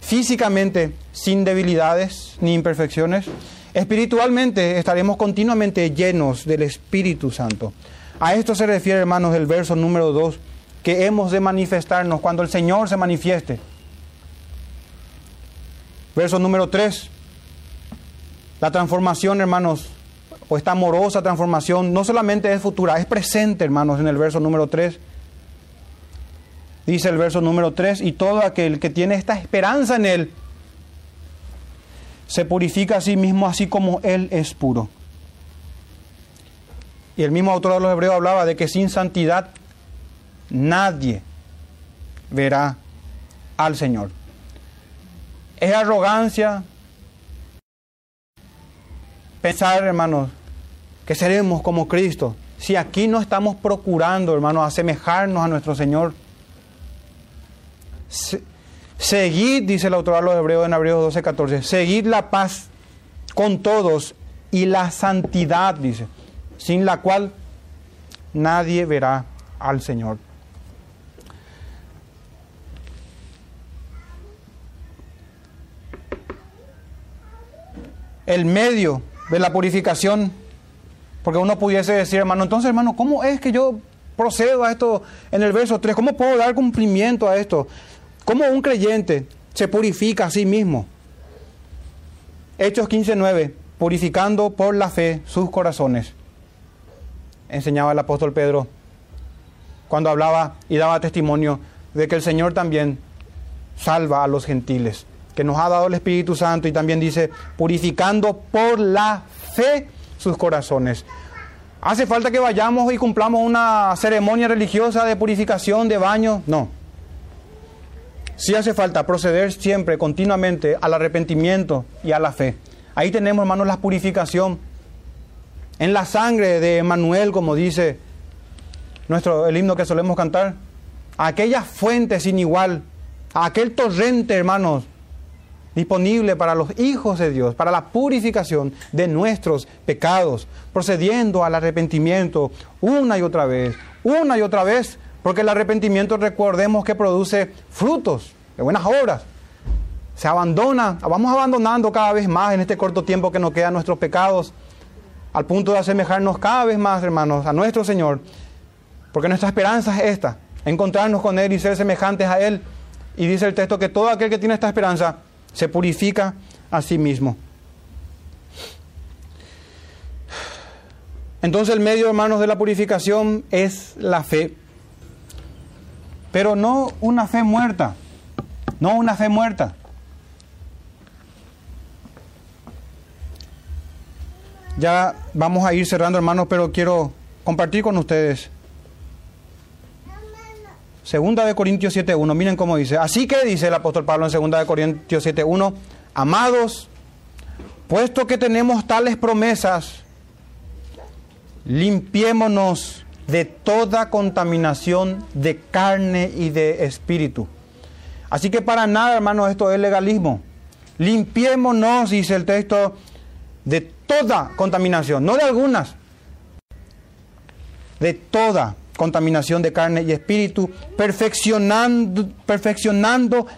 físicamente sin debilidades ni imperfecciones, Espiritualmente estaremos continuamente llenos del Espíritu Santo. A esto se refiere, hermanos, el verso número 2, que hemos de manifestarnos cuando el Señor se manifieste. Verso número 3. La transformación, hermanos, o esta amorosa transformación, no solamente es futura, es presente, hermanos, en el verso número 3. Dice el verso número 3, y todo aquel que tiene esta esperanza en Él, se purifica a sí mismo así como Él es puro. Y el mismo autor de los Hebreos hablaba de que sin santidad nadie verá al Señor. Es arrogancia pensar, hermanos, que seremos como Cristo. Si aquí no estamos procurando, hermanos, asemejarnos a nuestro Señor, Seguid, dice el autor de los Hebreos en Hebreos 12, 14, seguid la paz con todos y la santidad, dice, sin la cual nadie verá al Señor. El medio de la purificación, porque uno pudiese decir, hermano, entonces, hermano, ¿cómo es que yo procedo a esto en el verso 3? ¿Cómo puedo dar cumplimiento a esto? ¿Cómo un creyente se purifica a sí mismo? Hechos 15:9, purificando por la fe sus corazones. Enseñaba el apóstol Pedro cuando hablaba y daba testimonio de que el Señor también salva a los gentiles, que nos ha dado el Espíritu Santo y también dice, purificando por la fe sus corazones. ¿Hace falta que vayamos y cumplamos una ceremonia religiosa de purificación, de baño? No. Sí hace falta proceder siempre, continuamente, al arrepentimiento y a la fe. Ahí tenemos, hermanos, la purificación. En la sangre de Manuel, como dice nuestro, el himno que solemos cantar. aquella fuente sin igual, aquel torrente, hermanos, disponible para los hijos de Dios, para la purificación de nuestros pecados, procediendo al arrepentimiento una y otra vez, una y otra vez, porque el arrepentimiento recordemos que produce frutos de buenas obras. Se abandona, vamos abandonando cada vez más en este corto tiempo que nos quedan nuestros pecados, al punto de asemejarnos cada vez más, hermanos, a nuestro Señor, porque nuestra esperanza es esta, encontrarnos con Él y ser semejantes a Él. Y dice el texto que todo aquel que tiene esta esperanza se purifica a sí mismo. Entonces el medio, hermanos, de la purificación es la fe. Pero no una fe muerta, no una fe muerta. Ya vamos a ir cerrando, hermanos, pero quiero compartir con ustedes. Segunda de Corintios 7.1, miren cómo dice. Así que dice el apóstol Pablo en Segunda de Corintios 7.1, amados, puesto que tenemos tales promesas, limpiémonos de toda contaminación de carne y de espíritu. Así que para nada, hermanos, esto es legalismo. Limpiémonos, dice el texto, de toda contaminación, no de algunas, de toda contaminación de carne y espíritu, perfeccionando,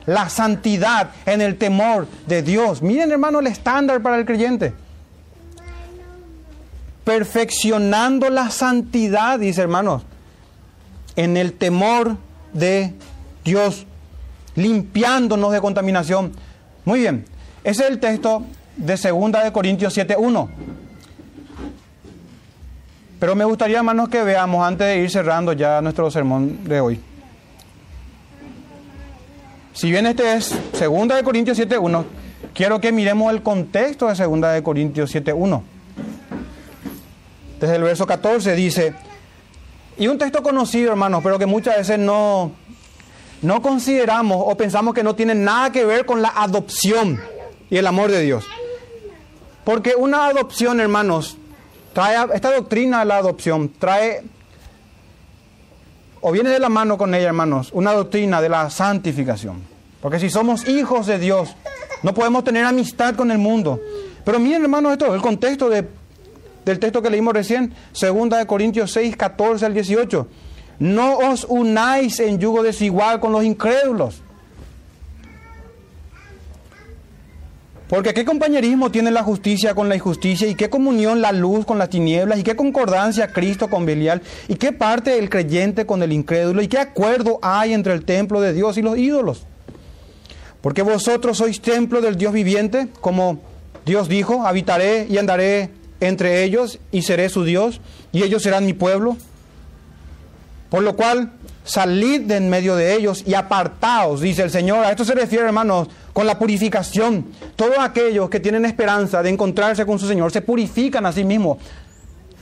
la santidad en el temor de Dios. Miren, hermano, el estándar para el creyente. Perfeccionando la santidad, dice hermanos, en el temor de Dios, limpiándonos de contaminación. Muy bien, ese es el texto de 2 de Corintios 7.1. Pero me gustaría, hermanos, que veamos antes de ir cerrando ya nuestro sermón de hoy. Si bien este es 2 de Corintios 7.1, quiero que miremos el contexto de 2 de Corintios 7.1. Desde el verso 14 dice, y un texto conocido, hermanos, pero que muchas veces no, no consideramos o pensamos que no tiene nada que ver con la adopción y el amor de Dios. Porque una adopción, hermanos, trae esta doctrina de la adopción, trae o viene de la mano con ella, hermanos, una doctrina de la santificación. Porque si somos hijos de Dios, no podemos tener amistad con el mundo. Pero miren, hermanos, esto, el contexto de, del texto que leímos recién, 2 de Corintios 6, 14 al 18. No os unáis en yugo desigual con los incrédulos. Porque qué compañerismo tiene la justicia con la injusticia y qué comunión la luz con las tinieblas y qué concordancia Cristo con Belial y qué parte el creyente con el incrédulo y qué acuerdo hay entre el templo de Dios y los ídolos. Porque vosotros sois templo del Dios viviente, como Dios dijo, habitaré y andaré entre ellos y seré su Dios y ellos serán mi pueblo. Por lo cual, salid de en medio de ellos y apartaos, dice el Señor. A esto se refiere, hermanos, con la purificación. Todos aquellos que tienen esperanza de encontrarse con su Señor se purifican a sí mismos.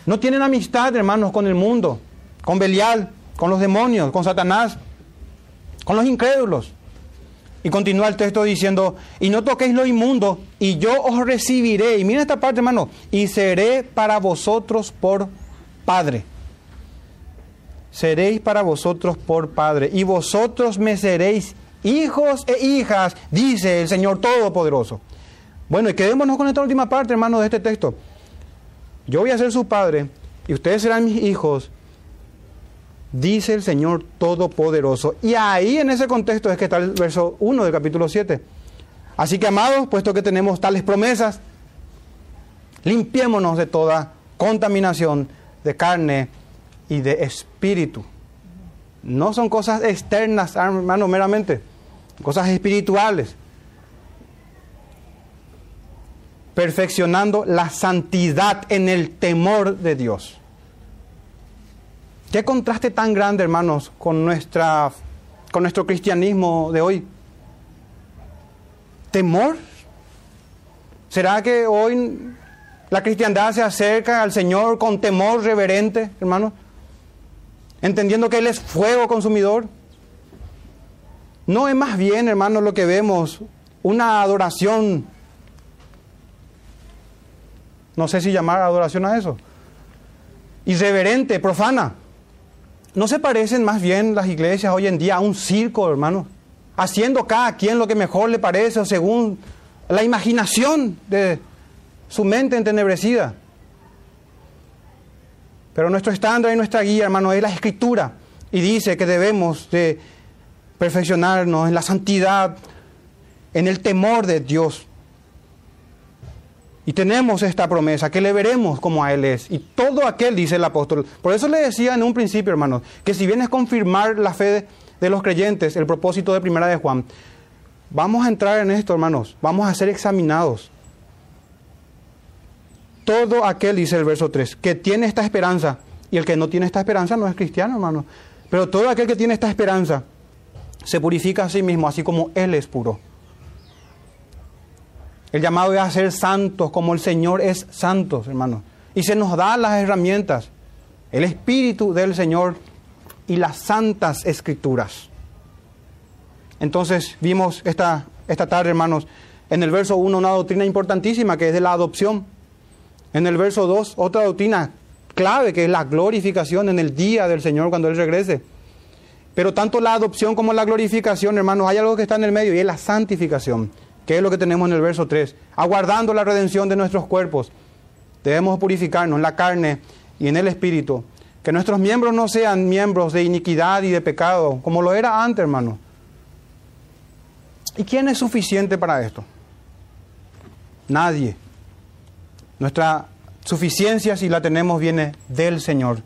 No tienen amistad, hermanos, con el mundo, con Belial, con los demonios, con Satanás, con los incrédulos. Y continúa el texto diciendo, y no toquéis lo inmundo, y yo os recibiré. Y miren esta parte, hermano, y seré para vosotros por Padre. Seréis para vosotros por Padre, y vosotros me seréis hijos e hijas, dice el Señor Todopoderoso. Bueno, y quedémonos con esta última parte, hermanos, de este texto. Yo voy a ser su padre y ustedes serán mis hijos, dice el Señor Todopoderoso. Y ahí en ese contexto es que está el verso 1 del capítulo 7. Así que, amados, puesto que tenemos tales promesas, limpiémonos de toda contaminación de carne y de espíritu. No son cosas externas, hermano, meramente cosas espirituales, perfeccionando la santidad en el temor de Dios. Qué contraste tan grande, hermanos, con, nuestra, con nuestro cristianismo de hoy. ¿Temor? ¿Será que hoy La cristiandad se acerca al Señor con temor reverente, hermano, entendiendo que Él es fuego consumidor. No es más bien, hermano, lo que vemos, una adoración, no sé si llamar adoración a eso, irreverente, profana. ¿No se parecen más bien las iglesias hoy en día a un circo, hermano? Haciendo cada quien lo que mejor le parece o según la imaginación de su mente entenebrecida. Pero nuestro estándar y nuestra guía, hermano, es la escritura. Y dice que debemos de perfeccionarnos en la santidad, en el temor de Dios. Y tenemos esta promesa, que le veremos como a Él es. Y todo aquel, dice el apóstol. Por eso le decía en un principio, hermanos, que si bien es confirmar la fe de, de los creyentes, el propósito de Primera de Juan, vamos a entrar en esto, hermanos, vamos a ser examinados. Todo aquel, dice el verso 3, que tiene esta esperanza, y el que no tiene esta esperanza no es cristiano, hermano, pero todo aquel que tiene esta esperanza se purifica a sí mismo, así como Él es puro. El llamado es a ser santos como el Señor es santo, hermanos. Y se nos da las herramientas, el Espíritu del Señor y las santas escrituras. Entonces vimos esta, esta tarde, hermanos, en el verso 1 una doctrina importantísima que es de la adopción. En el verso 2 otra doctrina clave que es la glorificación en el día del Señor cuando Él regrese. Pero tanto la adopción como la glorificación, hermanos, hay algo que está en el medio y es la santificación, que es lo que tenemos en el verso 3. Aguardando la redención de nuestros cuerpos, debemos purificarnos en la carne y en el espíritu. Que nuestros miembros no sean miembros de iniquidad y de pecado, como lo era antes, hermano. ¿Y quién es suficiente para esto? Nadie. Nuestra suficiencia, si la tenemos, viene del Señor,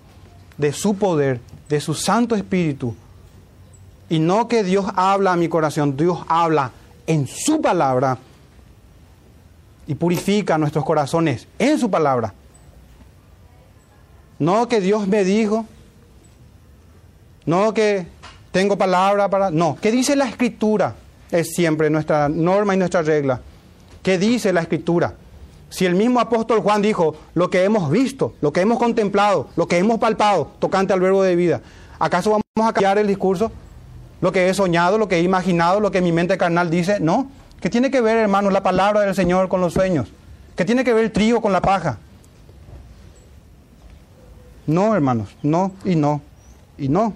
de su poder, de su Santo Espíritu. Y no que Dios habla a mi corazón, Dios habla en su palabra y purifica nuestros corazones en su palabra. No que Dios me dijo, no que tengo palabra para... No, ¿qué dice la escritura? Es siempre nuestra norma y nuestra regla. ¿Qué dice la escritura? Si el mismo apóstol Juan dijo, lo que hemos visto, lo que hemos contemplado, lo que hemos palpado, tocante al verbo de vida, ¿acaso vamos a cambiar el discurso? Lo que he soñado, lo que he imaginado, lo que mi mente carnal dice, no. ¿Qué tiene que ver, hermanos, la palabra del Señor con los sueños? ¿Qué tiene que ver el trigo con la paja? No, hermanos, no y no y no.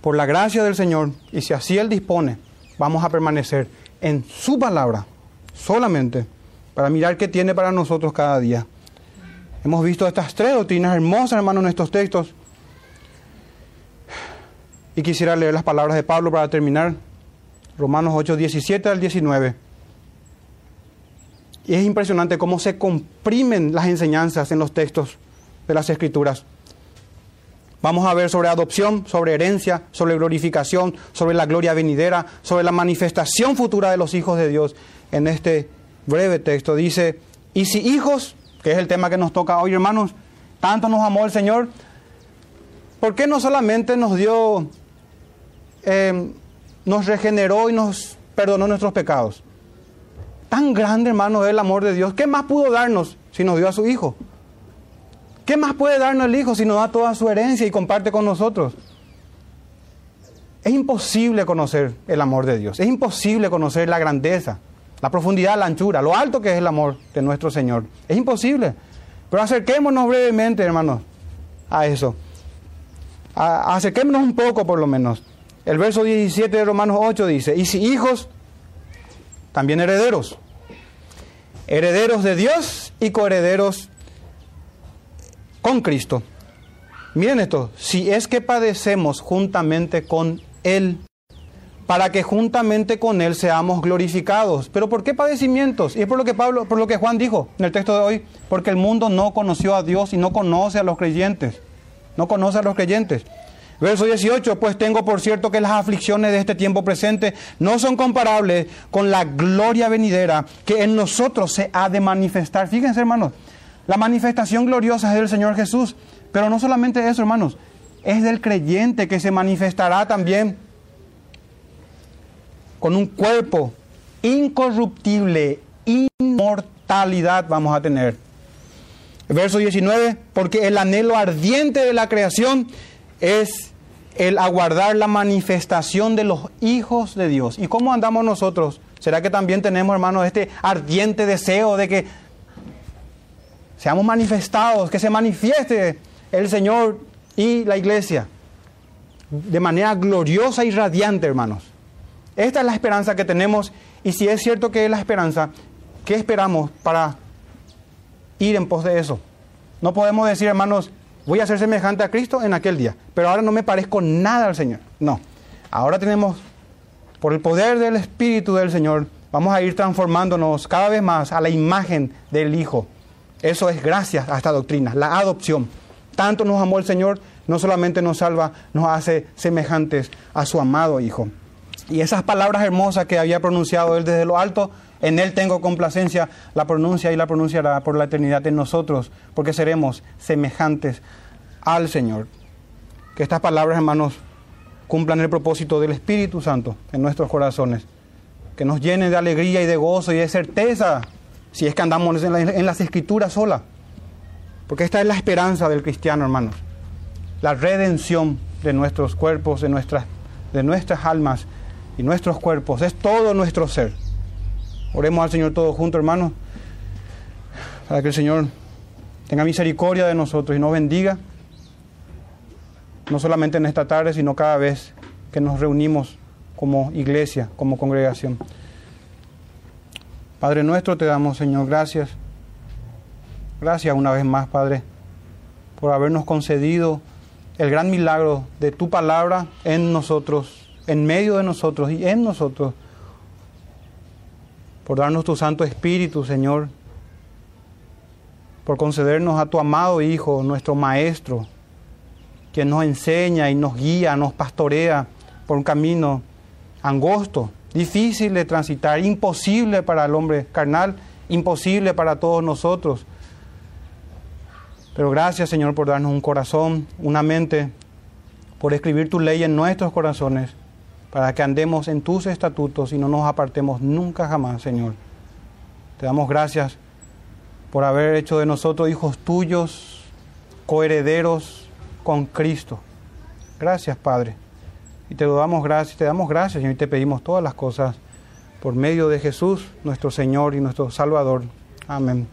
Por la gracia del Señor, y si así Él dispone, vamos a permanecer en su palabra solamente para mirar qué tiene para nosotros cada día. Hemos visto estas tres doctrinas hermosas, hermanos, en estos textos. Y quisiera leer las palabras de Pablo para terminar. Romanos 8, 17 al 19. Y es impresionante cómo se comprimen las enseñanzas en los textos de las Escrituras. Vamos a ver sobre adopción, sobre herencia, sobre glorificación, sobre la gloria venidera, sobre la manifestación futura de los hijos de Dios en este breve texto. Dice, y si hijos, que es el tema que nos toca hoy, hermanos, tanto nos amó el Señor, ¿por qué no solamente nos dio, eh, nos regeneró y nos perdonó nuestros pecados? Tan grande, hermano, es el amor de Dios. ¿Qué más pudo darnos si nos dio a su Hijo? ¿Qué más puede darnos el Hijo si nos da toda su herencia y comparte con nosotros? Es imposible conocer el amor de Dios. Es imposible conocer la grandeza la profundidad, la anchura, lo alto que es el amor de nuestro Señor. Es imposible. Pero acerquémonos brevemente, hermanos, a eso. acerquémonos un poco, por lo menos. El verso 17 de Romanos 8 dice, y si hijos, también herederos. Herederos de Dios y coherederos con Cristo. Miren esto, si es que padecemos juntamente con Él para que juntamente con Él seamos glorificados. ¿Pero por qué padecimientos? Y es por lo que Pablo, por lo que Juan dijo en el texto de hoy, porque el mundo no conoció a Dios y no conoce a los creyentes. No conoce a los creyentes. Verso 18, pues tengo por cierto que las aflicciones de este tiempo presente no son comparables con la gloria venidera que en nosotros se ha de manifestar. Fíjense, hermanos, la manifestación gloriosa es del Señor Jesús, pero no solamente eso, hermanos, es del creyente que se manifestará también con un cuerpo incorruptible, inmortal inmortalidad vamos a tener. Verso 19, porque el anhelo ardiente de la creación es el aguardar la manifestación de los hijos de Dios. ¿Y cómo andamos nosotros? ¿Será que también tenemos, hermanos, este ardiente deseo de que seamos manifestados, que se manifieste el Señor y la iglesia de manera gloriosa y radiante, hermanos? Esta es la esperanza que tenemos y si es cierto que es la esperanza, ¿qué esperamos para ir en pos de eso? No podemos decir, hermanos, voy a ser semejante a Cristo en aquel día, pero ahora no me parezco nada al Señor. No, ahora tenemos, por el poder del Espíritu del Señor, vamos a ir transformándonos cada vez más a la imagen del Hijo. Eso es gracias a esta doctrina, la adopción. Tanto nos amó el Señor, no solamente nos salva, nos hace semejantes a su amado Hijo. Y esas palabras hermosas que había pronunciado él desde lo alto, en él tengo complacencia, la pronuncia y la pronunciará por la eternidad en nosotros, porque seremos semejantes al Señor. Que estas palabras, hermanos, cumplan el propósito del Espíritu Santo en nuestros corazones. Que nos llenen de alegría y de gozo y de certeza, si es que andamos en, las escrituras sola. Porque esta es la esperanza del cristiano, hermanos. La redención de nuestros cuerpos, de nuestras, de nuestras almas y nuestros cuerpos, es todo nuestro ser. Oremos al Señor todos juntos, hermanos, para que el Señor tenga misericordia de nosotros y nos bendiga, no solamente en esta tarde, sino cada vez que nos reunimos como iglesia, como congregación. Padre nuestro, te damos, Señor, gracias. Gracias una vez más, Padre, por habernos concedido el gran milagro de tu palabra en nosotros en medio de nosotros y en nosotros, por darnos tu Santo Espíritu, Señor, por concedernos a tu amado Hijo, nuestro Maestro, quien nos enseña y nos guía, nos pastorea por un camino angosto, difícil de transitar, imposible para el hombre carnal, imposible para todos nosotros. Pero gracias Señor por darnos un corazón, una mente, por escribir tu ley en nuestros corazones para que andemos en tus estatutos y no nos apartemos nunca jamás, Señor. Te damos gracias por haber hecho de nosotros hijos tuyos, coherederos con Cristo. Gracias, Padre. Y te damos gracias, te damos gracias, Señor, y te pedimos todas las cosas por medio de Jesús, nuestro Señor y nuestro Salvador. Amén.